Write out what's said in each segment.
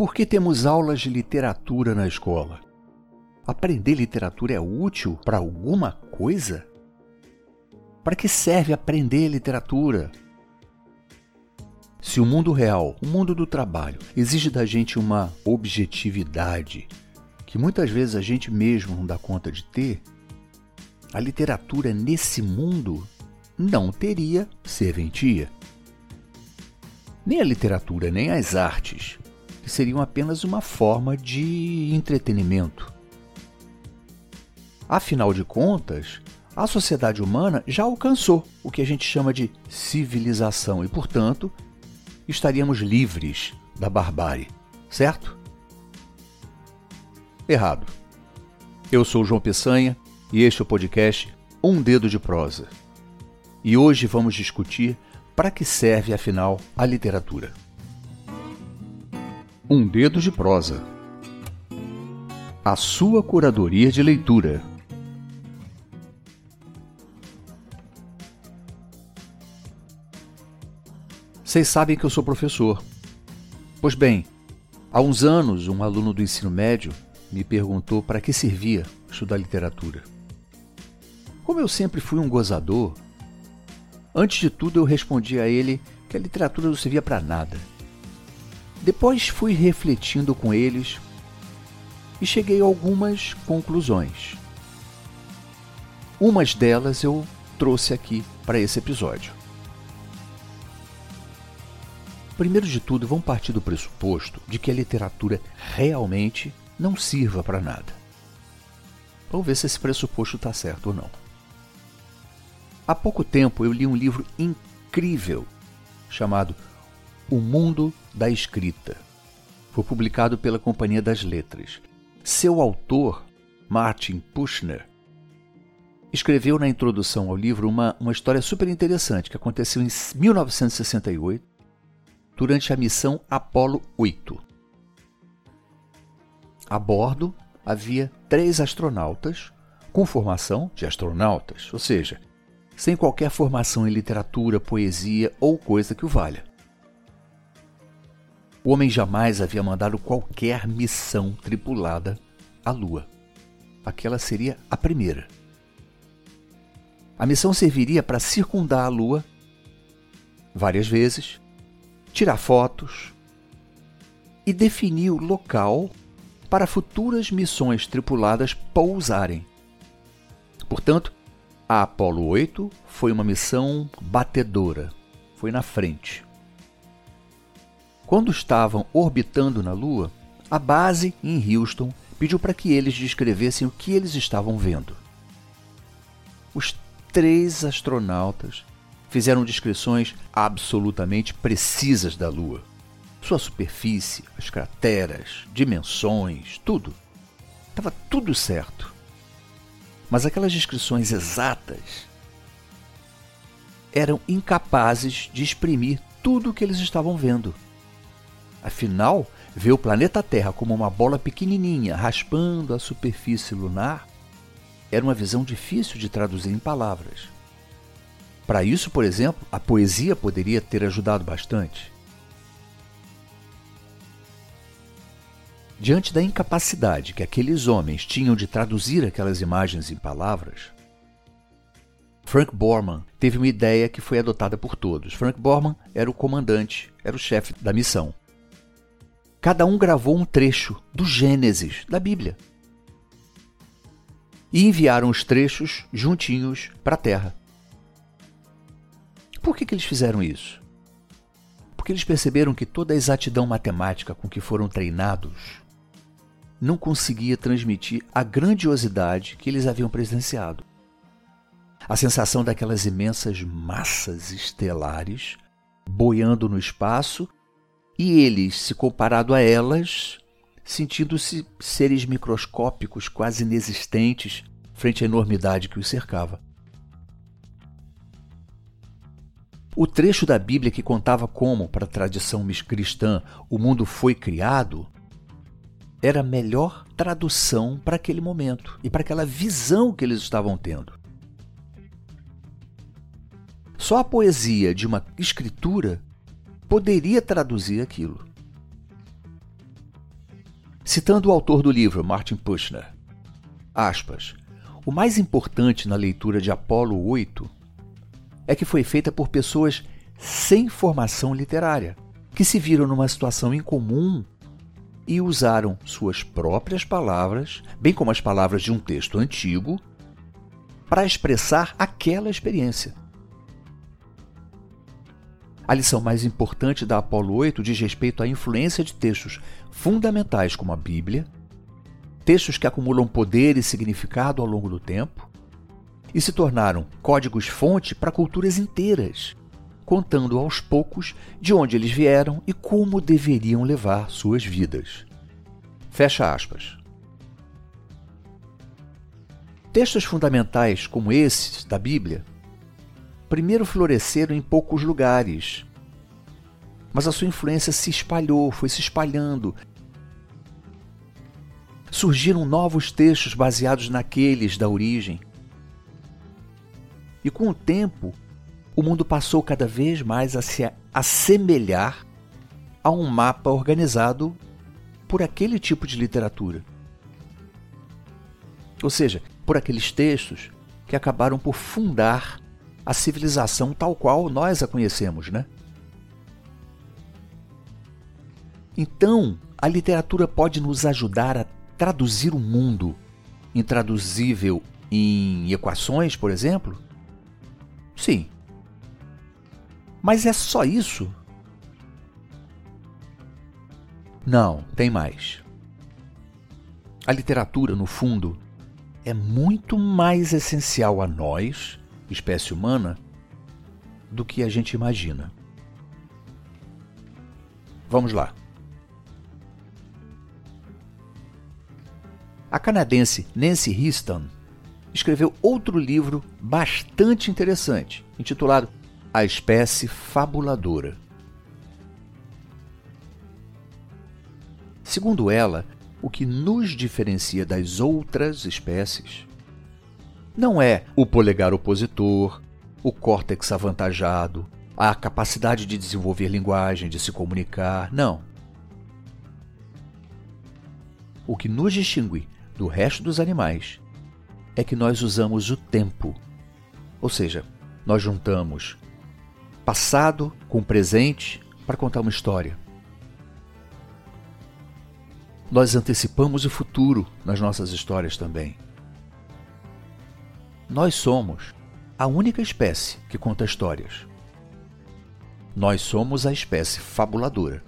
Por que temos aulas de literatura na escola? Aprender literatura é útil para alguma coisa? Para que serve aprender literatura? Se o mundo real, o mundo do trabalho, exige da gente uma objetividade que muitas vezes a gente mesmo não dá conta de ter, a literatura nesse mundo não teria serventia. Nem a literatura, nem as artes, seriam apenas uma forma de entretenimento. Afinal de contas, a sociedade humana já alcançou o que a gente chama de civilização e, portanto, estaríamos livres da barbárie, certo? Errado. Eu sou João Peçanha e este é o podcast Um Dedo de Prosa. E hoje vamos discutir para que serve, afinal, a literatura. Um Dedo de Prosa. A sua curadoria de leitura. Vocês sabem que eu sou professor. Pois bem, há uns anos, um aluno do ensino médio me perguntou para que servia estudar literatura. Como eu sempre fui um gozador, antes de tudo eu respondi a ele que a literatura não servia para nada. Depois fui refletindo com eles e cheguei a algumas conclusões. Umas delas eu trouxe aqui para esse episódio. Primeiro de tudo, vamos partir do pressuposto de que a literatura realmente não sirva para nada. Vamos ver se esse pressuposto está certo ou não. Há pouco tempo eu li um livro incrível chamado O Mundo da Escrita. Foi publicado pela Companhia das Letras. Seu autor, Martin Pushner, escreveu na introdução ao livro uma, uma história super interessante que aconteceu em 1968 durante a missão Apollo 8. A bordo havia três astronautas com formação de astronautas, ou seja, sem qualquer formação em literatura, poesia ou coisa que o valha. O homem jamais havia mandado qualquer missão tripulada à Lua. Aquela seria a primeira. A missão serviria para circundar a Lua várias vezes tirar fotos e definir o local para futuras missões tripuladas pousarem. Portanto, a Apollo 8 foi uma missão batedora, foi na frente. Quando estavam orbitando na Lua, a base em Houston pediu para que eles descrevessem o que eles estavam vendo. Os três astronautas fizeram descrições absolutamente precisas da Lua. Sua superfície, as crateras, dimensões, tudo. Estava tudo certo. Mas aquelas descrições exatas eram incapazes de exprimir tudo o que eles estavam vendo. Afinal, ver o planeta Terra como uma bola pequenininha raspando a superfície lunar era uma visão difícil de traduzir em palavras. Para isso, por exemplo, a poesia poderia ter ajudado bastante. Diante da incapacidade que aqueles homens tinham de traduzir aquelas imagens em palavras, Frank Borman teve uma ideia que foi adotada por todos. Frank Borman era o comandante, era o chefe da missão. Cada um gravou um trecho do Gênesis, da Bíblia. E enviaram os trechos juntinhos para a Terra. Por que, que eles fizeram isso? Porque eles perceberam que toda a exatidão matemática com que foram treinados não conseguia transmitir a grandiosidade que eles haviam presenciado. A sensação daquelas imensas massas estelares boiando no espaço e eles, se comparado a elas, sentindo-se seres microscópicos quase inexistentes frente à enormidade que os cercava. O trecho da Bíblia que contava como, para a tradição cristã, o mundo foi criado, era a melhor tradução para aquele momento e para aquela visão que eles estavam tendo. Só a poesia de uma escritura poderia traduzir aquilo. Citando o autor do livro, Martin Pushner, aspas, o mais importante na leitura de Apolo 8 é que foi feita por pessoas sem formação literária, que se viram numa situação incomum e usaram suas próprias palavras, bem como as palavras de um texto antigo, para expressar aquela experiência. A lição mais importante da Apolo 8 diz respeito à influência de textos fundamentais como a Bíblia, textos que acumulam poder e significado ao longo do tempo e se tornaram códigos-fonte para culturas inteiras, contando aos poucos de onde eles vieram e como deveriam levar suas vidas. Fecha aspas. Textos fundamentais como esses da Bíblia primeiro floresceram em poucos lugares, mas a sua influência se espalhou, foi se espalhando. Surgiram novos textos baseados naqueles da origem. E com o tempo, o mundo passou cada vez mais a se assemelhar a um mapa organizado por aquele tipo de literatura. Ou seja, por aqueles textos que acabaram por fundar a civilização tal qual nós a conhecemos, né? Então, a literatura pode nos ajudar a traduzir o mundo, intraduzível em equações, por exemplo? Sim, mas é só isso? Não, tem mais. A literatura, no fundo, é muito mais essencial a nós, espécie humana, do que a gente imagina. Vamos lá. A canadense Nancy Histon escreveu outro livro bastante interessante, intitulado a espécie fabuladora. Segundo ela, o que nos diferencia das outras espécies não é o polegar opositor, o córtex avantajado, a capacidade de desenvolver linguagem, de se comunicar, não. O que nos distingue do resto dos animais é que nós usamos o tempo. Ou seja, nós juntamos passado com presente para contar uma história. Nós antecipamos o futuro nas nossas histórias também. Nós somos a única espécie que conta histórias. Nós somos a espécie fabuladora.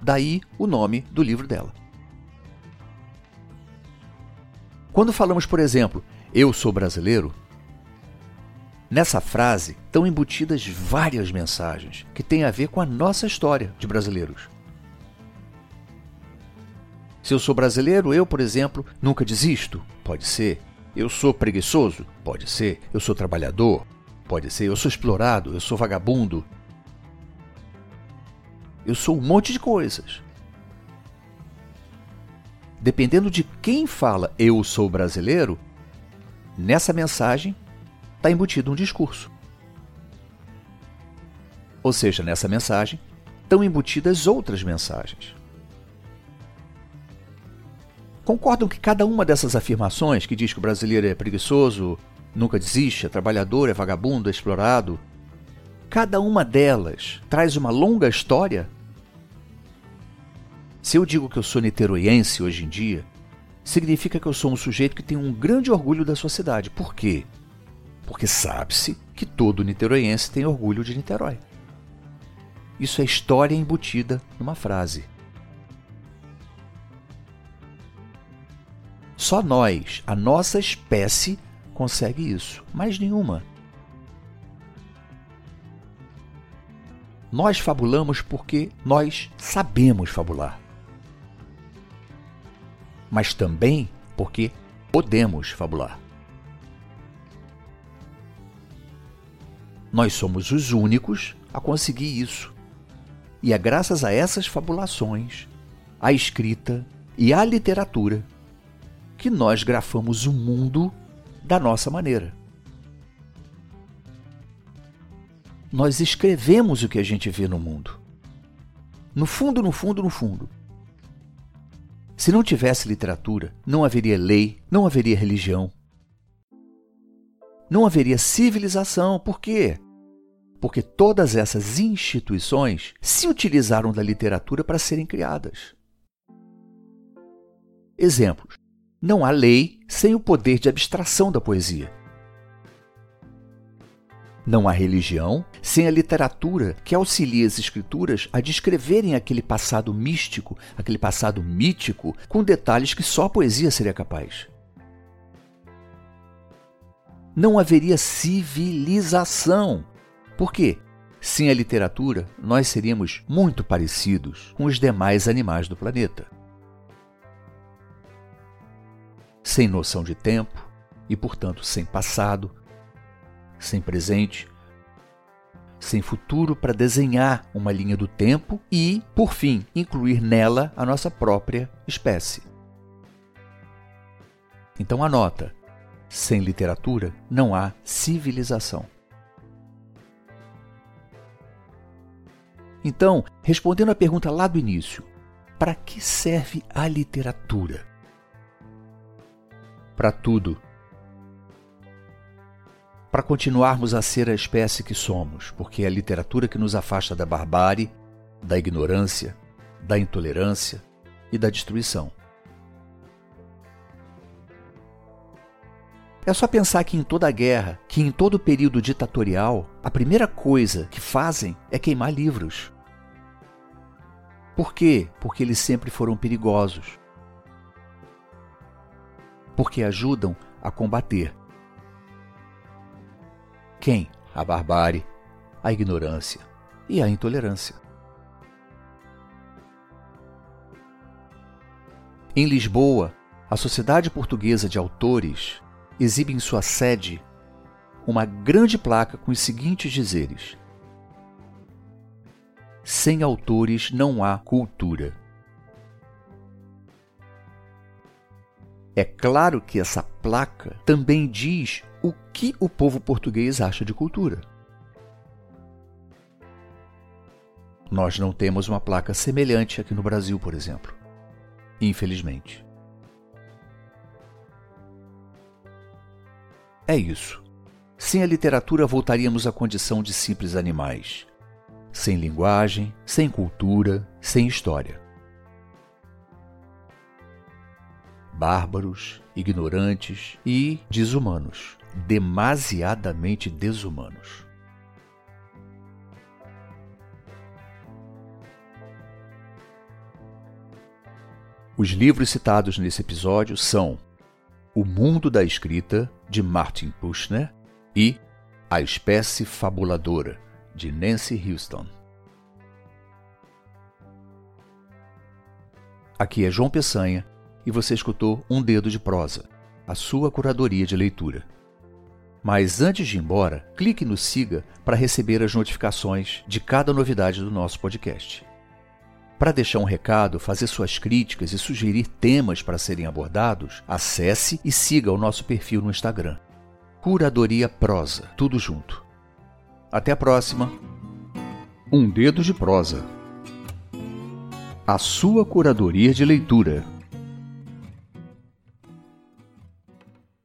Daí o nome do livro dela. Quando falamos, por exemplo, eu sou brasileiro, Nessa frase estão embutidas várias mensagens que têm a ver com a nossa história de brasileiros. Se eu sou brasileiro, eu, por exemplo, nunca desisto? Pode ser. Eu sou preguiçoso? Pode ser. Eu sou trabalhador? Pode ser. Eu sou explorado? Eu sou vagabundo? Eu sou um monte de coisas. Dependendo de quem fala eu sou brasileiro, nessa mensagem está embutido um discurso. Ou seja, nessa mensagem estão embutidas outras mensagens. Concordam que cada uma dessas afirmações, que diz que o brasileiro é preguiçoso, nunca desiste, é trabalhador, é vagabundo, é explorado, cada uma delas traz uma longa história? Se eu digo que eu sou niteroiense hoje em dia, significa que eu sou um sujeito que tem um grande orgulho da sua cidade. Por quê? porque sabe-se que todo niteroiense tem orgulho de Niterói. Isso é história embutida numa frase. Só nós, a nossa espécie, consegue isso, mais nenhuma. Nós fabulamos porque nós sabemos fabular. Mas também porque podemos fabular. Nós somos os únicos a conseguir isso. E é graças a essas fabulações, à escrita e à literatura que nós grafamos o mundo da nossa maneira. Nós escrevemos o que a gente vê no mundo. No fundo, no fundo, no fundo. Se não tivesse literatura, não haveria lei, não haveria religião. Não haveria civilização. Por quê? Porque todas essas instituições se utilizaram da literatura para serem criadas. Exemplos: não há lei sem o poder de abstração da poesia. Não há religião sem a literatura que auxilia as escrituras a descreverem aquele passado místico, aquele passado mítico, com detalhes que só a poesia seria capaz. Não haveria civilização. Por quê? Sem a literatura, nós seríamos muito parecidos com os demais animais do planeta. Sem noção de tempo e, portanto, sem passado, sem presente, sem futuro para desenhar uma linha do tempo e, por fim, incluir nela a nossa própria espécie. Então anota: sem literatura não há civilização. Então, respondendo à pergunta lá do início, para que serve a literatura? Para tudo para continuarmos a ser a espécie que somos, porque é a literatura que nos afasta da barbárie, da ignorância, da intolerância e da destruição. É só pensar que em toda guerra, que em todo período ditatorial, a primeira coisa que fazem é queimar livros. Por quê? Porque eles sempre foram perigosos. Porque ajudam a combater quem? A barbárie, a ignorância e a intolerância. Em Lisboa, a Sociedade Portuguesa de Autores exibe em sua sede uma grande placa com os seguintes dizeres: Sem autores não há cultura. É claro que essa placa também diz o que o povo português acha de cultura. Nós não temos uma placa semelhante aqui no Brasil, por exemplo. Infelizmente. É isso. Sem a literatura voltaríamos à condição de simples animais. Sem linguagem, sem cultura, sem história. Bárbaros, ignorantes e desumanos demasiadamente desumanos. Os livros citados nesse episódio são O Mundo da Escrita, de Martin Pushner, e A Espécie Fabuladora, de Nancy Houston. Aqui é João Peçanha e você escutou Um Dedo de Prosa, a sua curadoria de leitura. Mas antes de ir embora, clique no siga para receber as notificações de cada novidade do nosso podcast. Para deixar um recado, fazer suas críticas e sugerir temas para serem abordados, acesse e siga o nosso perfil no Instagram. Curadoria Prosa, tudo junto. Até a próxima. Um dedo de prosa. A sua curadoria de leitura.